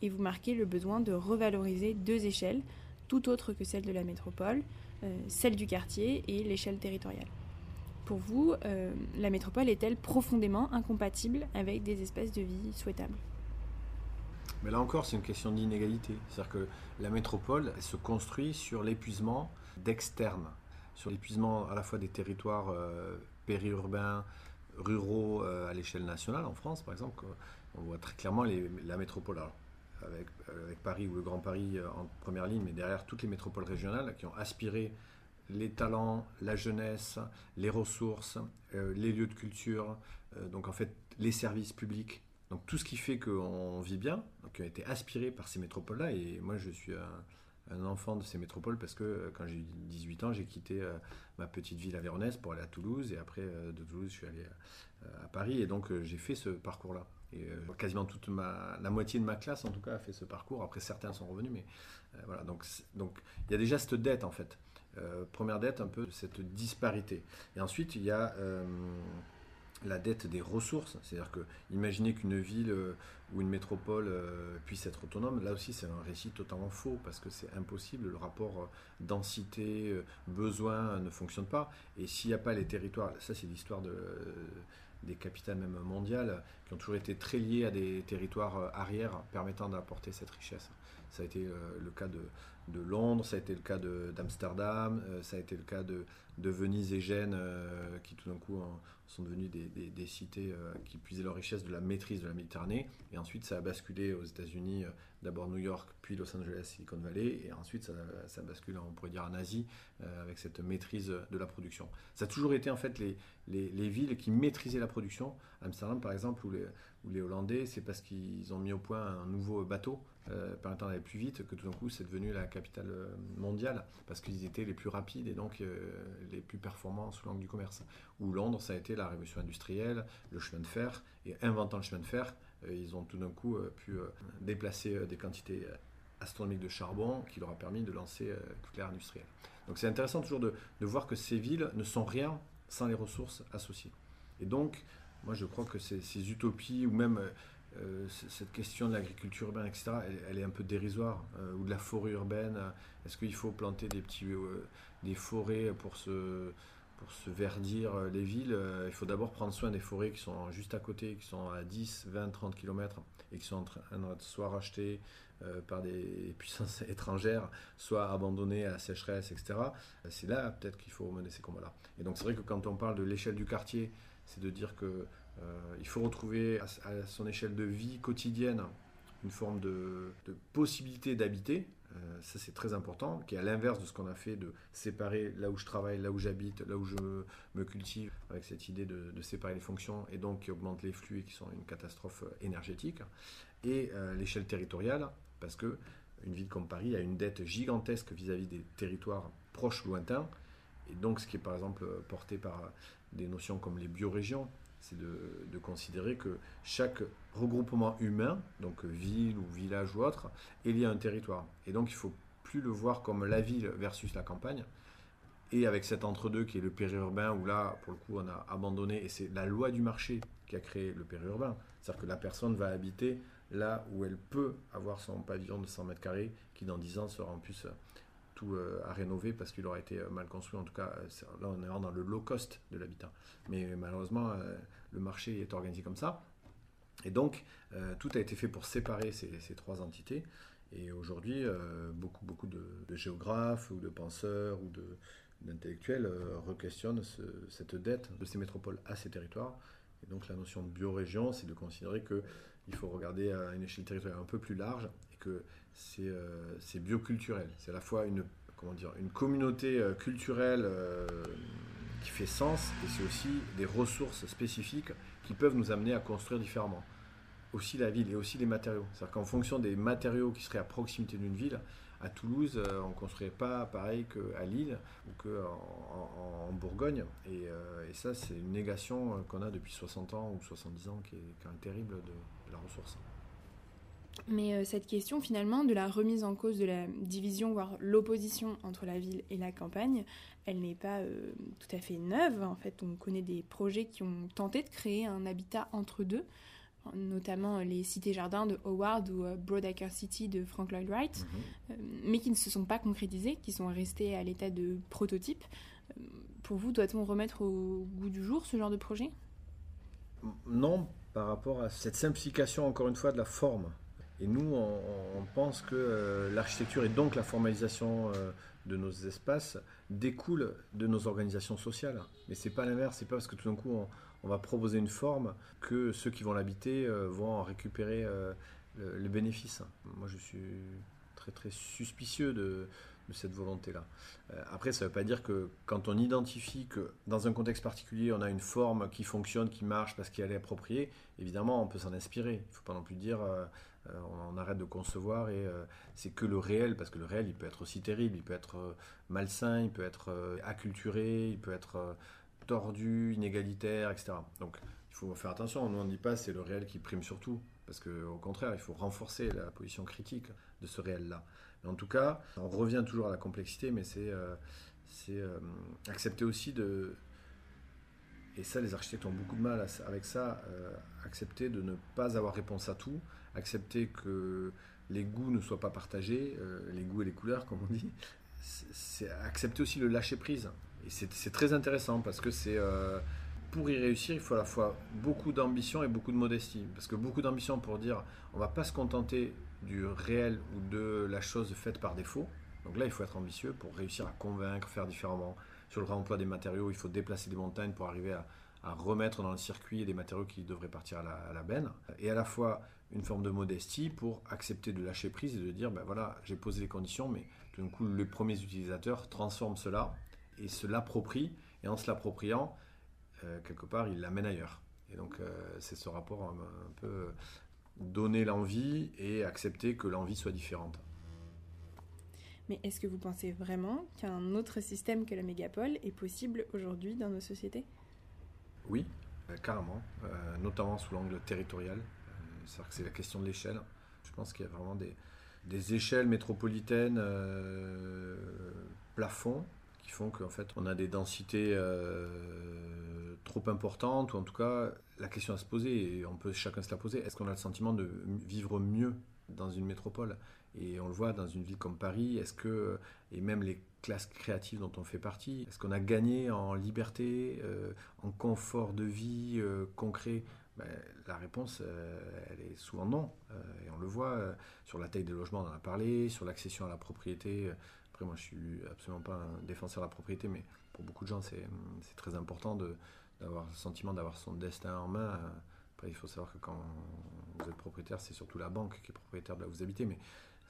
et vous marquez le besoin de revaloriser deux échelles, tout autres que celle de la métropole, euh, celle du quartier et l'échelle territoriale. Pour vous, euh, la métropole est-elle profondément incompatible avec des espaces de vie souhaitables? Mais là encore, c'est une question d'inégalité. C'est-à-dire que la métropole se construit sur l'épuisement d'externes, sur l'épuisement à la fois des territoires euh, périurbains, ruraux à l'échelle nationale, en France par exemple. On voit très clairement la métropole. Euh, avec, Paris ou le Grand Paris euh, en première ligne, mais derrière toutes les métropoles régionales qui ont aspiré les talents, la jeunesse, les ressources, euh, les lieux de culture, donc en fait les services publics, donc tout ce qui fait qu'on vit bien, qui a été aspiré par ces métropoles-là. Et moi je suis enfant de ces métropoles parce que quand j'ai eu 18 ans, j'ai quitté ma petite ville avéronaise pour aller à Toulouse et après de Toulouse je suis allé à Paris et donc j'ai fait ce parcours-là. Et euh, quasiment toute ma, la moitié de ma classe, en tout cas, a fait ce parcours. Après, certains sont revenus, mais euh, voilà. Donc, donc, il y a déjà cette dette, en fait. Euh, première dette, un peu cette disparité. Et ensuite, il y a la dette des ressources. C'est-à-dire que, imaginez qu'une ville ou une métropole puisse être autonome. Là aussi, c'est un récit totalement faux parce que c'est impossible. Le rapport densité, besoin ne fonctionne pas. Et s'il n'y a pas les territoires, ça, c'est l'histoire de des capitales même mondiales, qui ont toujours été très liées à des territoires euh, arrières permettant d'apporter cette richesse. Ça a été euh, le cas de, Londres, ça a été le cas d'Amsterdam, euh, ça a été le cas de, Venise et Gênes, qui tout d'un coup sont devenus des, des, cités qui puisaient leur richesse de la maîtrise de la Méditerranée. Et ensuite, ça a basculé aux États-Unis, d'abord New York, puis Los Angeles, Silicon Valley, et ensuite ça, bascule, on pourrait dire, en Asie, avec cette maîtrise de la production. Ça a toujours été en fait les, les, villes qui maîtrisaient la production. Amsterdam, par exemple, ou les, les Hollandais, c'est parce qu'ils ont mis au point un nouveau bateau euh, permettant d'aller plus vite que tout d'un coup c'est devenu la capitale euh, mondiale parce qu'ils étaient les plus rapides et donc euh, les plus performants sous l'angle du commerce. Ou Londres, ça a été la révolution industrielle, le chemin de fer, et inventant le chemin de fer, ils ont tout d'un coup pu déplacer des quantités astronomiques de charbon qui leur a permis de lancer toute l'ère industrielle. Donc c'est intéressant toujours de voir que ces villes ne sont rien sans les ressources associées. Et donc, moi je crois que ces, utopies, ou même euh, cette question de l'agriculture urbaine, etc., elle, est un peu dérisoire, euh, ou de la forêt urbaine. Est-ce qu'il faut planter des, petits, euh, des forêts pour se, pour se verdir les villes? Il faut d'abord prendre soin des forêts qui sont juste à côté, qui sont à 10, 20, 30 km, et qui sont en train de soit rachetées par des puissances étrangères, soit abandonnées à la sécheresse, etc. C'est là peut-être qu'il faut mener ces combats-là. Et donc c'est vrai que quand on parle de l'échelle du quartier, c'est de dire que il faut retrouver à, son échelle de vie quotidienne une forme de, possibilité d'habiter. Euh, ça c'est très important, qui est à l'inverse de ce qu'on a fait de séparer là où je travaille, là où j'habite, là où je me cultive, avec cette idée de, séparer les fonctions et donc qui augmente les flux et qui sont une catastrophe énergétique. Et euh, l'échelle territoriale, parce que une ville comme Paris a une dette gigantesque vis-à-vis des territoires proches, lointains, et donc, ce qui est par exemple porté par des notions comme les biorégions, c'est de, considérer que chaque regroupement humain, donc ville ou village ou autre, est lié à un territoire. Et donc, il ne faut plus le voir comme la ville versus la campagne. et avec cet entre-deux qui est le périurbain, où là, pour le coup, on a abandonné, et c'est la loi du marché qui a créé le périurbain. C'est-à-dire que la personne va habiter là où elle peut avoir son pavillon de 100 mètres carrés, qui dans 10 ans sera en plus tout à rénover parce qu'il aura été mal construit. En tout cas, là, on est dans le low cost de l'habitat. Mais malheureusement, le marché est organisé comme ça. Et donc, tout a été fait pour séparer ces, ces trois entités. Et aujourd'hui, beaucoup, beaucoup de, géographes ou de penseurs ou d'intellectuels euh, requestionnent cette dette de ces métropoles à ces territoires. Et donc la notion de biorégion, c'est de considérer qu'il faut regarder à une échelle territoriale un peu plus large et que c'est euh, bioculturel. C'est à la fois une, comment dire, une communauté euh, culturelle qui fait sens et c'est aussi des ressources spécifiques qui peuvent nous amener à construire différemment. Aussi la ville et aussi les matériaux. C'est-à-dire qu'en fonction des matériaux qui seraient à proximité d'une ville, à Toulouse, euh, on ne construirait pas pareil qu'à Lille ou qu'en en, Bourgogne. Euh, et, ça, c'est une négation euh, qu'on a depuis 60 ans ou 70 ans qui est quand même terrible de, la ressource. Mais cette question finalement de la remise en cause de la division, voire l'opposition entre la ville et la campagne, elle n'est pas tout à fait neuve. En fait, on connaît des projets qui ont tenté de créer un habitat entre deux notamment les cités-jardins de Howard ou euh, Broadaker City de Frank Lloyd Wright, mhm. euh, mais qui ne se sont pas concrétisés, qui sont restés à l'état de prototype. Euh, pour vous, doit-on remettre au goût du jour ce genre de projet? Non, par rapport à cette simplification, encore une fois, de la forme. Et nous, on, pense que l'architecture et donc la formalisation de nos espaces découle de nos organisations sociales. Mais c'est pas l'inverse, c'est pas parce que tout d'un coup on, on va proposer une forme que ceux qui vont l'habiter euh, vont en récupérer euh, le, bénéfice. Moi, je suis très très suspicieux de, cette volonté-là. Euh, après, ça ne veut pas dire que quand on identifie que dans un contexte particulier, on a une forme qui fonctionne, qui marche parce qu'elle est appropriée, évidemment, on peut s'en inspirer. Il ne faut pas non plus dire on arrête de concevoir et c'est que le réel, parce que le réel, il peut être aussi terrible, il peut être malsain, il peut être acculturé, il peut être tordu, inégalitaire, etc. Donc il faut faire attention, nous on ne dit pas c'est le réel qui prime surtout, parce qu'au contraire, il faut renforcer la position critique de ce réel-là. Mais en tout cas, on revient toujours à la complexité, mais c'est euh, euh, accepter aussi de... Et ça, les architectes ont beaucoup de mal avec ça, euh, accepter de ne pas avoir réponse à tout, accepter que les goûts ne soient pas partagés, les goûts et les couleurs, comme on dit, c'est accepter aussi le lâcher prise. Et c'est très intéressant parce que euh, pour y réussir, il faut à la fois beaucoup d'ambition et beaucoup de modestie. Parce que beaucoup d'ambition pour dire on va pas se contenter du réel ou de la chose faite par défaut. Donc là, il faut être ambitieux pour réussir à convaincre, faire différemment. Sur le réemploi des matériaux, il faut déplacer des montagnes pour arriver à, remettre dans le circuit des matériaux qui devraient partir à la, à la, benne. Et à la fois une forme de modestie pour accepter de lâcher prise et de dire ben voilà, j'ai posé les conditions, mais tout d'un coup, les premiers utilisateurs transforment cela et se l'approprie, et en se l'appropriant, euh, quelque part, il l'amène ailleurs. Et donc, euh, c'est ce rapport un, peu donner l'envie et accepter que l'envie soit différente. Mais est-ce que vous pensez vraiment qu'un autre système que la mégapole est possible aujourd'hui dans nos sociétés? Oui, euh, carrément, notamment sous l'angle territorial. C'est-à-dire que c'est la question de l'échelle. Je pense qu'il y a vraiment des, des échelles métropolitaines plafond qui font qu'en fait on a des densités euh, trop importantes, ou en tout cas la question à se poser, et on peut chacun se la poser, est-ce qu'on a le sentiment de vivre mieux dans une métropole? Et on le voit dans une ville comme Paris, est-ce que, et même les classes créatives dont on fait partie, est-ce qu'on a gagné en liberté, euh, en confort de vie euh, concret? Ben, la réponse, elle est souvent non. et on le voit sur la taille des logements, on en a parlé, sur l'accession à la propriété, après, moi, je suis absolument pas un défenseur de la propriété, mais pour beaucoup de gens, c'est très important d'avoir le sentiment d'avoir son destin en main. Après, il faut savoir que quand vous êtes propriétaire, c'est surtout la banque qui est propriétaire de là où vous habitez, mais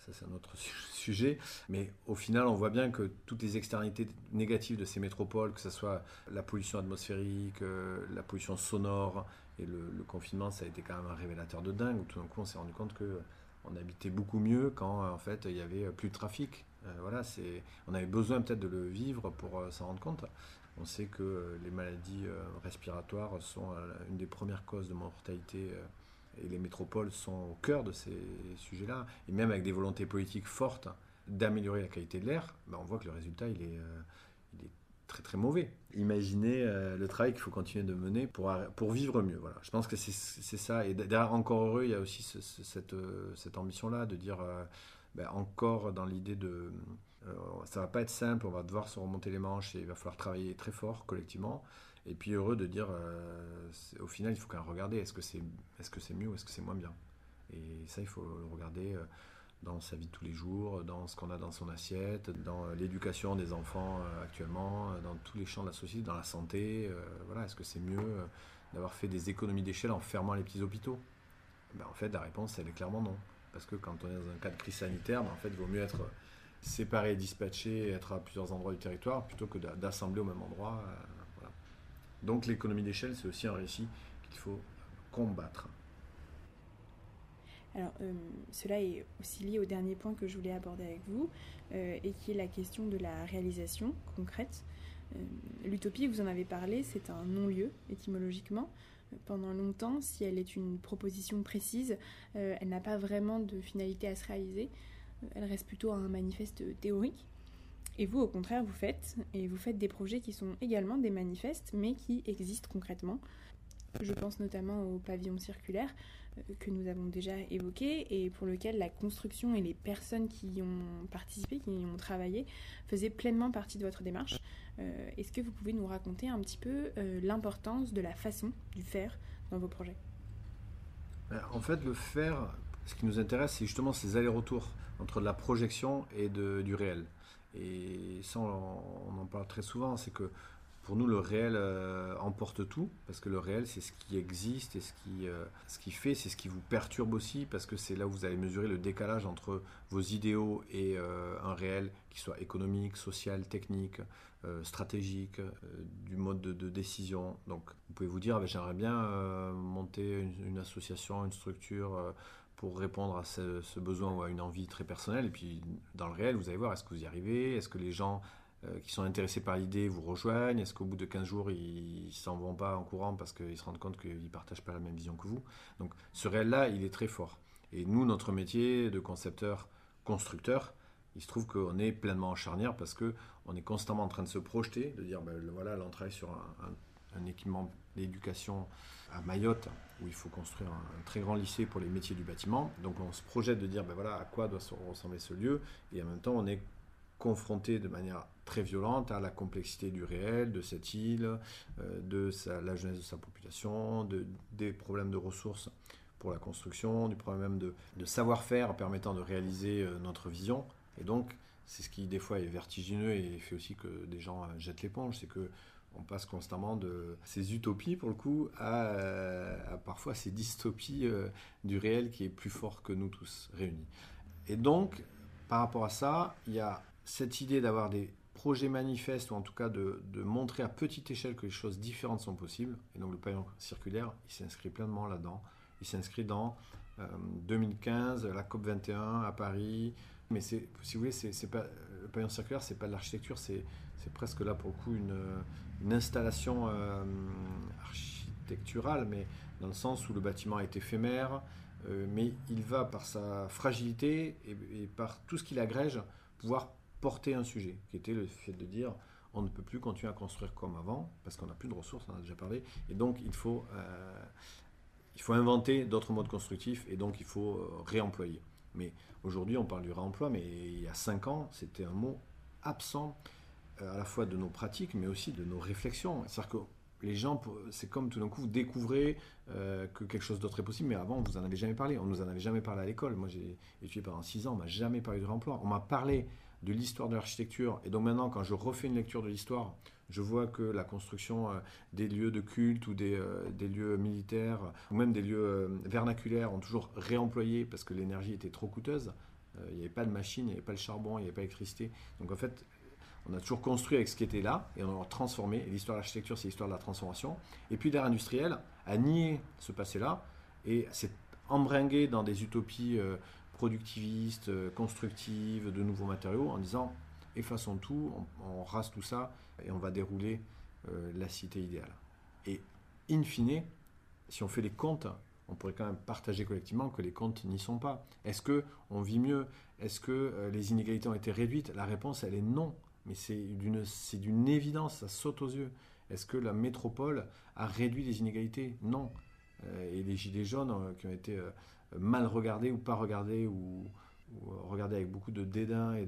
ça, c'est un autre sujet. Mais au final, on voit bien que toutes les externalités négatives de ces métropoles, que ce soit la pollution atmosphérique, euh, la pollution sonore, et le, le, confinement, ça a été quand même un révélateur de dingue, tout d'un coup, on s'est rendu compte que on habitait beaucoup mieux quand en fait il y avait plus de trafic. Euh, voilà, c'est, on avait besoin peut-être de le vivre pour euh, s'en rendre compte. On sait que euh, les maladies respiratoires sont une des premières causes de mortalité et les métropoles sont au cœur de ces sujets-là. Et même avec des volontés politiques fortes d'améliorer la qualité de l'air, ben on voit que le résultat il est, très très mauvais. Imaginez le travail qu'il faut continuer de mener pour, pour vivre mieux. Voilà. Je pense que c'est ça. Et derrière, encore heureux, il y a aussi cette, cette ambition-là de dire, ben, encore dans l'idée de... ça va pas être simple, on va devoir se remonter les manches et il va falloir travailler très fort collectivement. Et puis heureux de dire, au final, il faut quand même regarder, est-ce que c'est est -ce c'est mieux ou est-ce que c'est moins bien? Et ça, il faut le regarder dans sa vie de tous les jours, dans ce qu'on a dans son assiette, dans l'éducation des enfants euh, actuellement, euh, dans tous les champs de la société, dans la santé. Euh, voilà, est-ce que c'est mieux d'avoir fait des économies d'échelle en fermant les petits hôpitaux? Ben, En fait, la réponse, elle est clairement non. Parce que quand on est dans un cas de crise sanitaire, ben, en fait, il vaut mieux être séparé, dispatché, être à plusieurs endroits du territoire, plutôt que d'assembler au même endroit. Donc l'économie d'échelle, c'est aussi un récit qu'il faut combattre. Alors, euh, cela est aussi lié au dernier point que je voulais aborder avec vous, euh, et qui est la question de la réalisation concrète. Euh, l'utopie, vous en avez parlé, c'est un non-lieu étymologiquement. Pendant longtemps, si elle est une proposition précise, elle n'a pas vraiment de finalité à se réaliser. Elle reste plutôt un manifeste théorique. Et vous, au contraire, vous faites, et vous faites des projets qui sont également des manifestes, mais qui existent concrètement. Je pense notamment au pavillon circulaire, euh, que nous avons déjà évoqué et pour lequel la construction et les personnes qui y ont participé, qui y ont travaillé, faisaient pleinement partie de votre démarche. Euh, est-ce que vous pouvez nous raconter un petit peu euh, l'importance de la façon du faire dans vos projets? En fait, le faire, ce qui nous intéresse, c'est justement ces allers-retours entre la projection et du réel. Et ça, on en parle très souvent, c'est que pour nous, le réel euh, emporte tout, parce que le réel, c'est ce qui existe et ce qui, euh, ce qui fait, c'est ce qui vous perturbe aussi, parce que c'est là où vous allez mesurer le décalage entre vos idéaux et euh, un réel qui soit économique, social, technique, stratégique, du mode de, décision. Donc, vous pouvez vous dire, ah ben, j'aimerais bien monter une, association, une structure pour répondre à ce, besoin ou à une envie très personnelle. Et puis, dans le réel, vous allez voir, est-ce que vous y arrivez? Est-ce que les gens qui sont intéressés par l'idée vous rejoignent Est-ce qu'au bout de 15 jours, ils s'en vont pas en courant parce qu'ils se rendent compte qu'ils ne partagent pas la même vision que vous? Donc ce réel-là, il est très fort. Et nous, notre métier de concepteur, constructeur, il se trouve qu'on est pleinement en charnière parce qu'on est constamment en train de se projeter, de dire, ben, voilà, là on travaille sur un, équipement d'éducation à Mayotte, où il faut construire un, très grand lycée pour les métiers du bâtiment. Donc on se projette de dire, ben voilà, à quoi doit ressembler ce lieu, et en même temps on est confronté de manière très violente à la complexité du réel, de cette île, euh, de la jeunesse de sa population, de, des problèmes de ressources pour la construction, du problème de, de savoir-faire permettant de réaliser euh, notre vision. Et donc, c'est ce qui des fois est vertigineux et fait aussi que des gens euh, jettent l'éponge, c'est que on passe constamment de ces utopies pour le coup à parfois ces dystopies du réel qui est plus fort que nous tous réunis. Et donc, par rapport à ça, il y a cette idée d'avoir des projets manifestes, ou en tout cas de, montrer à petite échelle que les choses différentes sont possibles, et donc le pavillon circulaire, il s'inscrit pleinement là-dedans. Il s'inscrit dans 2015, euh, la COP 21 à Paris. Mais si vous voulez, c'est, pas, le pavillon circulaire, c'est pas de l'architecture, c'est, presque là pour le coup une, installation euh, architecturale, mais dans le sens où le bâtiment est éphémère, euh, mais il va par sa fragilité et, et par tout ce qu'il agrège pouvoir porter un sujet, qui était le fait de dire on ne peut plus continuer à construire comme avant, parce qu'on n'a plus de ressources, on a déjà parlé, et donc il faut, euh, il faut inventer d'autres modes constructifs, et donc il faut euh, réemployer. Mais aujourd'hui, on parle du réemploi, mais il y a cinq ans, c'était un mot absent euh, à la fois de nos pratiques, mais aussi de nos réflexions. C'est-à-dire que les gens, c'est comme tout d'un coup, vous découvrez que quelque chose d'autre est possible, mais avant, vous en avez jamais parlé. On nous en avait jamais parlé à l'école. Moi, j'ai étudié pendant six ans, on m'a jamais parlé de réemploi. On m'a parlé de l'histoire de l'architecture. Et donc maintenant, quand je refais une lecture de l'histoire, je vois que la construction euh, des lieux de culte ou des, euh, des, lieux militaires ou même des lieux euh, vernaculaires ont toujours réemployé parce que l'énergie était trop coûteuse. Il n'y avait pas de machine, il n'y avait pas le charbon, il n'y avait pas l'électricité. Donc en fait, on a toujours construit avec ce qui était là et on a transformé. L'histoire de l'architecture, c'est l'histoire de la transformation. Et puis l'ère industrielle a nié ce passé-là et s'est embringué dans des utopies productiviste, euh, constructive, de nouveaux matériaux, en disant effaçons tout, on, rase tout ça et on va dérouler euh, la cité idéale. Et in fine, si on fait les comptes, on pourrait quand même partager collectivement que les comptes n'y sont pas. Est-ce que on vit mieux? Est-ce que euh, les inégalités ont été réduites? La réponse, elle est non. mais c'est d'une, évidence, ça saute aux yeux. Est-ce que la métropole a réduit les inégalités? Non. Et les gilets jaunes qui ont été mal regardés ou pas regardés ou, regardés avec beaucoup de dédain et,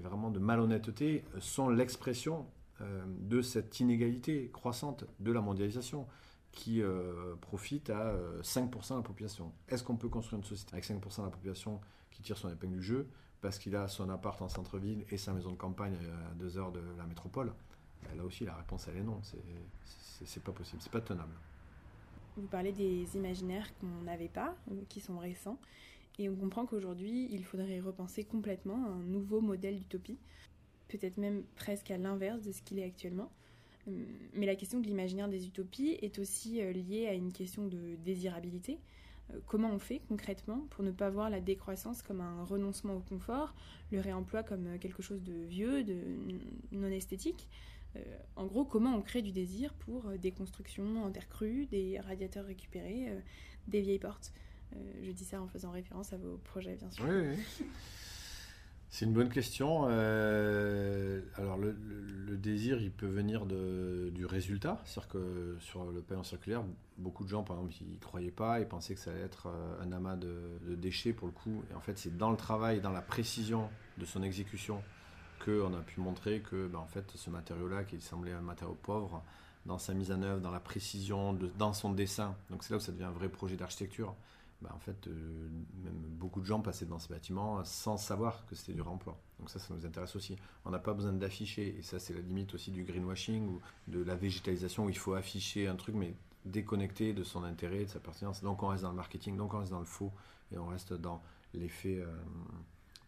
vraiment de malhonnêteté sont l'expression de cette inégalité croissante de la mondialisation qui profite à 5% de la population. Est-ce qu'on peut construire une société avec 5% de la population qui tire son épingle du jeu parce qu'il a son appart en centre-ville et sa maison de campagne à deux heures de la métropole? Là aussi, la réponse, elle est non. C'est pas possible, c'est pas tenable. Vous parlez des imaginaires qu'on n'avait pas, qui sont récents, et on comprend qu'aujourd'hui, il faudrait repenser complètement un nouveau modèle d'utopie, peut-être même presque à l'inverse de ce qu'il est actuellement. Hum, mais la question de l'imaginaire des utopies est aussi euh, liée à une question de désirabilité. Euh, comment on fait concrètement pour ne pas voir la décroissance comme un renoncement au confort, le réemploi comme euh, quelque chose de vieux, de non esthétique euh, en gros, comment on crée du désir pour euh, des constructions en terre crue, des radiateurs récupérés, euh, des vieilles portes Je dis ça en faisant référence à vos projets, bien sûr. Oui, oui. C'est une bonne question. alors, le, désir, il peut venir de, du résultat. C'est-à-dire que sur le paiement circulaire, beaucoup de gens, par exemple, ils croyaient pas, ils pensaient que ça allait être un amas de, de déchets pour le coup. Et en fait, c'est dans le travail, dans la précision de son exécution, qu'on a pu montrer que ben, en fait, ce matériau-là, qui semblait un matériau pauvre, dans sa mise en œuvre, dans la précision, dans son dessin, donc c'est là où ça devient un vrai projet d'architecture, ben, en fait, euh, beaucoup de gens passaient dans ces bâtiments sans savoir que c'était du remploi. Donc ça, ça nous intéresse aussi. On n'a pas besoin d'afficher, et ça c'est la limite aussi du greenwashing ou de la végétalisation où il faut afficher un truc, mais déconnecté de son intérêt, de sa pertinence. Donc on reste dans le marketing, donc on reste dans le faux, et on reste dans l'effet... Euh,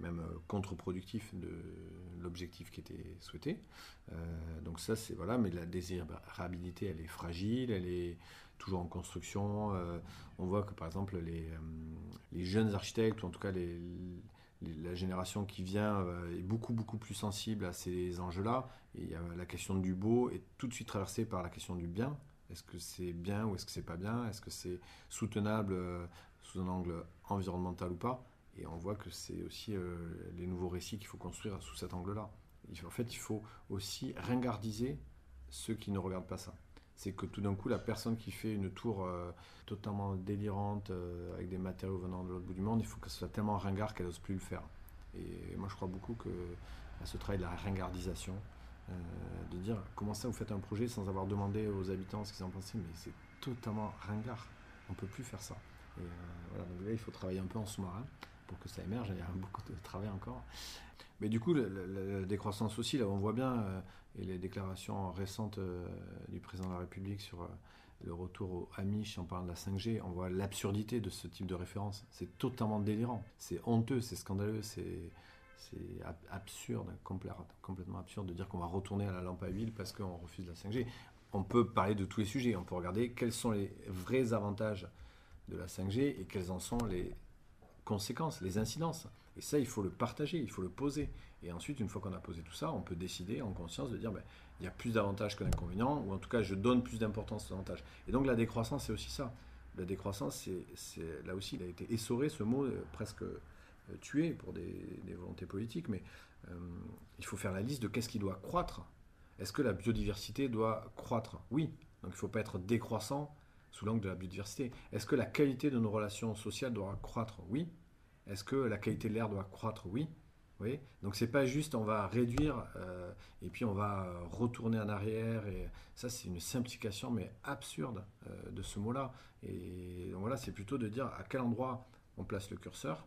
même euh, contre-productif de l'objectif qui était souhaité. Euh, donc ça, c'est voilà, mais la désirabilité, elle est fragile, elle est toujours en construction. Euh, on voit que par exemple les, jeunes architectes, ou en tout cas la génération qui vient est beaucoup beaucoup plus sensible à ces enjeux-là. Et la question du beau est tout de suite traversée par la question du bien. Est-ce que c'est bien ou est-ce que c'est pas bien? Est-ce que c'est soutenable sous un angle environnemental ou pas? Et on voit que c'est aussi euh, les nouveaux récits qu'il faut construire sous cet angle-là. En fait, il faut aussi ringardiser ceux qui ne regardent pas ça. C'est que tout d'un coup, la personne qui fait une tour euh, totalement délirante euh, avec des matériaux venant de l'autre bout du monde, il faut que ce soit tellement ringard qu'elle n'ose plus le faire. Et moi, je crois beaucoup que à ce travail de la ringardisation, de dire comment ça vous faites un projet sans avoir demandé aux habitants ce qu'ils en pensaient, mais c'est totalement ringard. On ne peut plus faire ça. Et là, il faut travailler un peu en sous-marin pour que ça émerge. Il y a beaucoup de travail encore. Mais du coup, la, décroissance aussi, là, on voit bien, euh, et les déclarations récentes euh, du président de la République sur euh, le retour au Amish en parlant de la 5G, on voit l'absurdité de ce type de référence. C'est totalement délirant, c'est honteux, c'est scandaleux, c'est absurde, complètement absurde de dire qu'on va retourner à la lampe à huile parce qu'on refuse la 5G. On peut parler de tous les sujets, on peut regarder quels sont les vrais avantages de la 5G et quels en sont les conséquences, les incidences. Et ça, il faut le partager, il faut le poser. Et ensuite, une fois qu'on a posé tout ça, on peut décider en conscience de dire, ben, il y a plus d'avantages que d'inconvénients, ou en tout cas, je donne plus d'importance aux avantages. Et donc, la décroissance, c'est aussi ça. La décroissance, c'est là aussi, il a été essoré, ce mot, euh, presque euh, tué pour des, volontés politiques, mais euh, il faut faire la liste de qu'est-ce qui doit croître. Est-ce que la biodiversité doit croître? Oui. Donc, il ne faut pas être décroissant sous l'angle de la biodiversité. Est-ce que la qualité de nos relations sociales doit croître? Oui. Est-ce que la qualité de l'air doit croître? Oui. Oui. Donc c'est pas juste on va réduire euh, et puis on va retourner en arrière et ça c'est une simplification mais absurde euh, de ce mot-là. Et voilà c'est plutôt de dire à quel endroit on place le curseur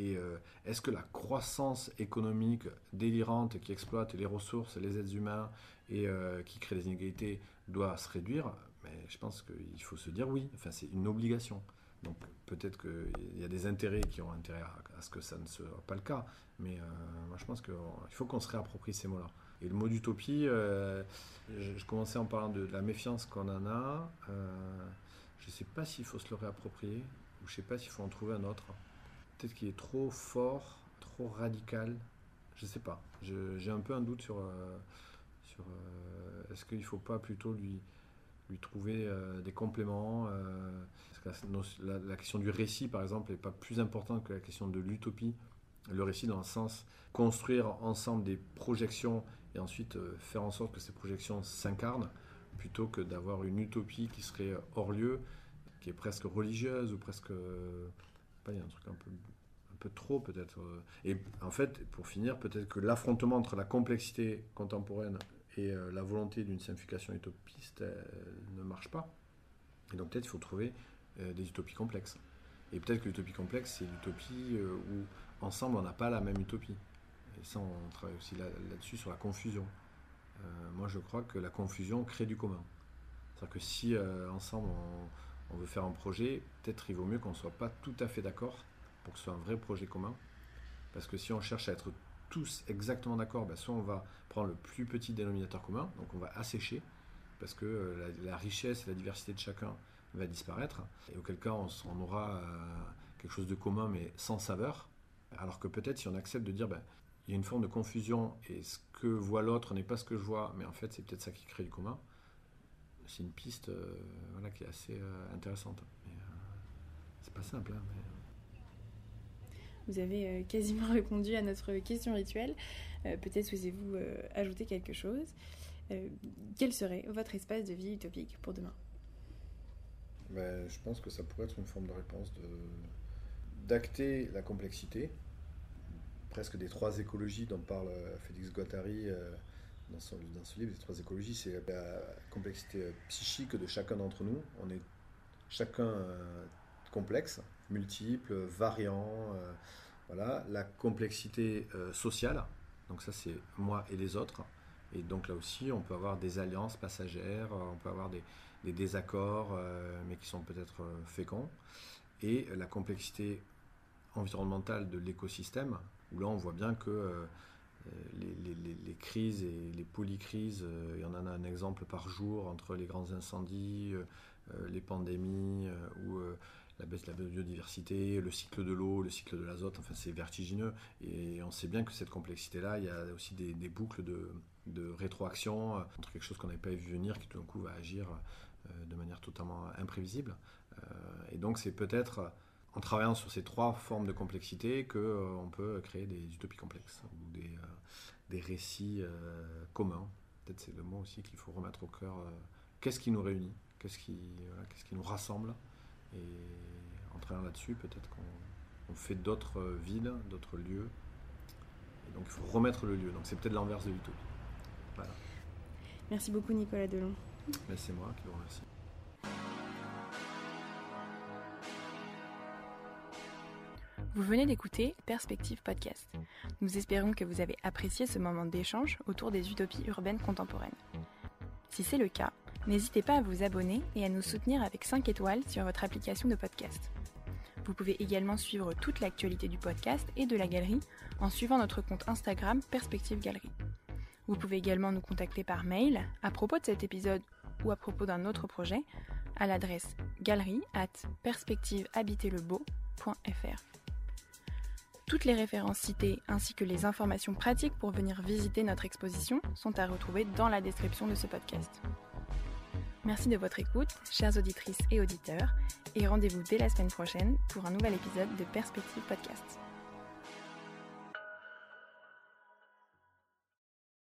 et euh, est-ce que la croissance économique délirante qui exploite les ressources, les êtres humains et qui crée des inégalités doit se réduire? Mais je pense qu'il faut se dire oui, enfin, c'est une obligation. Donc peut-être qu'il y a des intérêts qui ont intérêt à, ce que ça ne soit pas le cas, mais euh, moi je pense qu'il faut qu'on se réapproprie ces mots-là. Et le mot d'utopie, euh, je, commençais en parlant de, la méfiance qu'on en a. Euh, je ne sais pas s'il faut se le réapproprier, ou je ne sais pas s'il faut en trouver un autre. Peut-être qu'il est trop fort, trop radical. Je sais pas. J'ai un peu un doute sur, sur est-ce qu'il ne faut pas plutôt lui, trouver euh, des compléments. Euh, la, question du récit, par exemple, n'est pas plus importante que la question de l'utopie. Le récit dans le sens construire ensemble des projections et ensuite euh, faire en sorte que ces projections s'incarnent plutôt que d'avoir une utopie qui serait hors lieu, qui est presque religieuse ou presque... Il y a un truc un peu, trop peut-être. Et en fait, pour finir, peut-être que l'affrontement entre la complexité contemporaine et euh, la volonté d'une simplification utopiste ne marche pas. Et donc peut-être il faut trouver euh, des utopies complexes. Et peut-être que l'utopie complexe, c'est l'utopie euh, où ensemble on n'a pas la même utopie. Et ça, on travaille aussi là-dessus sur la confusion. moi, je crois que la confusion crée du commun. C'est-à-dire que si ensemble on, on, veut faire un projet, peut-être il vaut mieux qu'on ne soit pas tout à fait d'accord pour que ce soit un vrai projet commun. Parce que si on cherche à être tous exactement d'accord, ben soit on va prendre le plus petit dénominateur commun, donc on va assécher, parce que euh, la, richesse et la diversité de chacun va disparaître, et auquel cas on, aura euh, quelque chose de commun mais sans saveur, alors que peut-être si on accepte de dire, ben, il y a une forme de confusion, et ce que voit l'autre n'est pas ce que je vois, mais en fait c'est peut-être ça qui crée du commun, c'est une piste euh, voilà, qui est assez intéressante. c'est pas simple, hein, mais... Vous avez euh, quasiment répondu à notre question rituelle. Euh, peut-être souhaitez-vous euh, ajouter quelque chose. quel serait votre espace de vie utopique pour demain? Ben, Je pense que ça pourrait être une forme de réponse de, d'acter la complexité, presque des trois écologies dont parle Félix Guattari dans, ce livre. Les trois écologies, c'est la complexité psychique de chacun d'entre nous. On est chacun complexe, multiple, variant. Voilà, la complexité euh, sociale, donc ça c'est moi et les autres. Et donc là aussi, on peut avoir des alliances passagères, on peut avoir des, désaccords, euh, mais qui sont peut-être euh, féconds. Et la complexité environnementale de l'écosystème, où là on voit bien que les, crises et les polycrises, il y en a un exemple par jour entre les grands incendies, les pandémies ou la baisse de la biodiversité, le cycle de l'eau, le cycle de l'azote, enfin c'est vertigineux. Et on sait bien que cette complexité-là, il y a aussi des, boucles de, rétroaction euh, entre quelque chose qu'on n'avait pas vu venir qui tout d'un coup va agir euh, de manière totalement imprévisible. Euh, et donc c'est peut-être en travaillant sur ces trois formes de complexité qu'on peut créer des utopies complexes ou des, des récits communs. Peut-être c'est le mot aussi qu'il faut remettre au cœur. qu'est-ce qui nous réunit Qu'est-ce qui, qu'est-ce qui nous rassemble et en travaillant là-dessus, peut-être qu'on fait d'autres villes, d'autres lieux. Et donc il faut remettre le lieu. Donc c'est peut-être l'inverse de l'utopie. Voilà. Merci beaucoup Nicolas Delon. c'est moi qui vous remercie. Vous venez d'écouter Perspective Podcast. Nous espérons que vous avez apprécié ce moment d'échange autour des utopies urbaines contemporaines. Si c'est le cas, N'hésitez pas à vous abonner et à nous soutenir avec 5 étoiles sur votre application de podcast. Vous pouvez également suivre toute l'actualité du podcast et de la galerie en suivant notre compte Instagram Perspective Galerie. Vous pouvez également nous contacter par mail à propos de cet épisode ou à propos d'un autre projet à l'adresse galerie at perspectivehabiterlebeau.fr. Toutes les références citées ainsi que les informations pratiques pour venir visiter notre exposition sont à retrouver dans la description de ce podcast. Merci de votre écoute, chères auditrices et auditeurs, et rendez-vous dès la semaine prochaine pour un nouvel épisode de Perspective Podcast.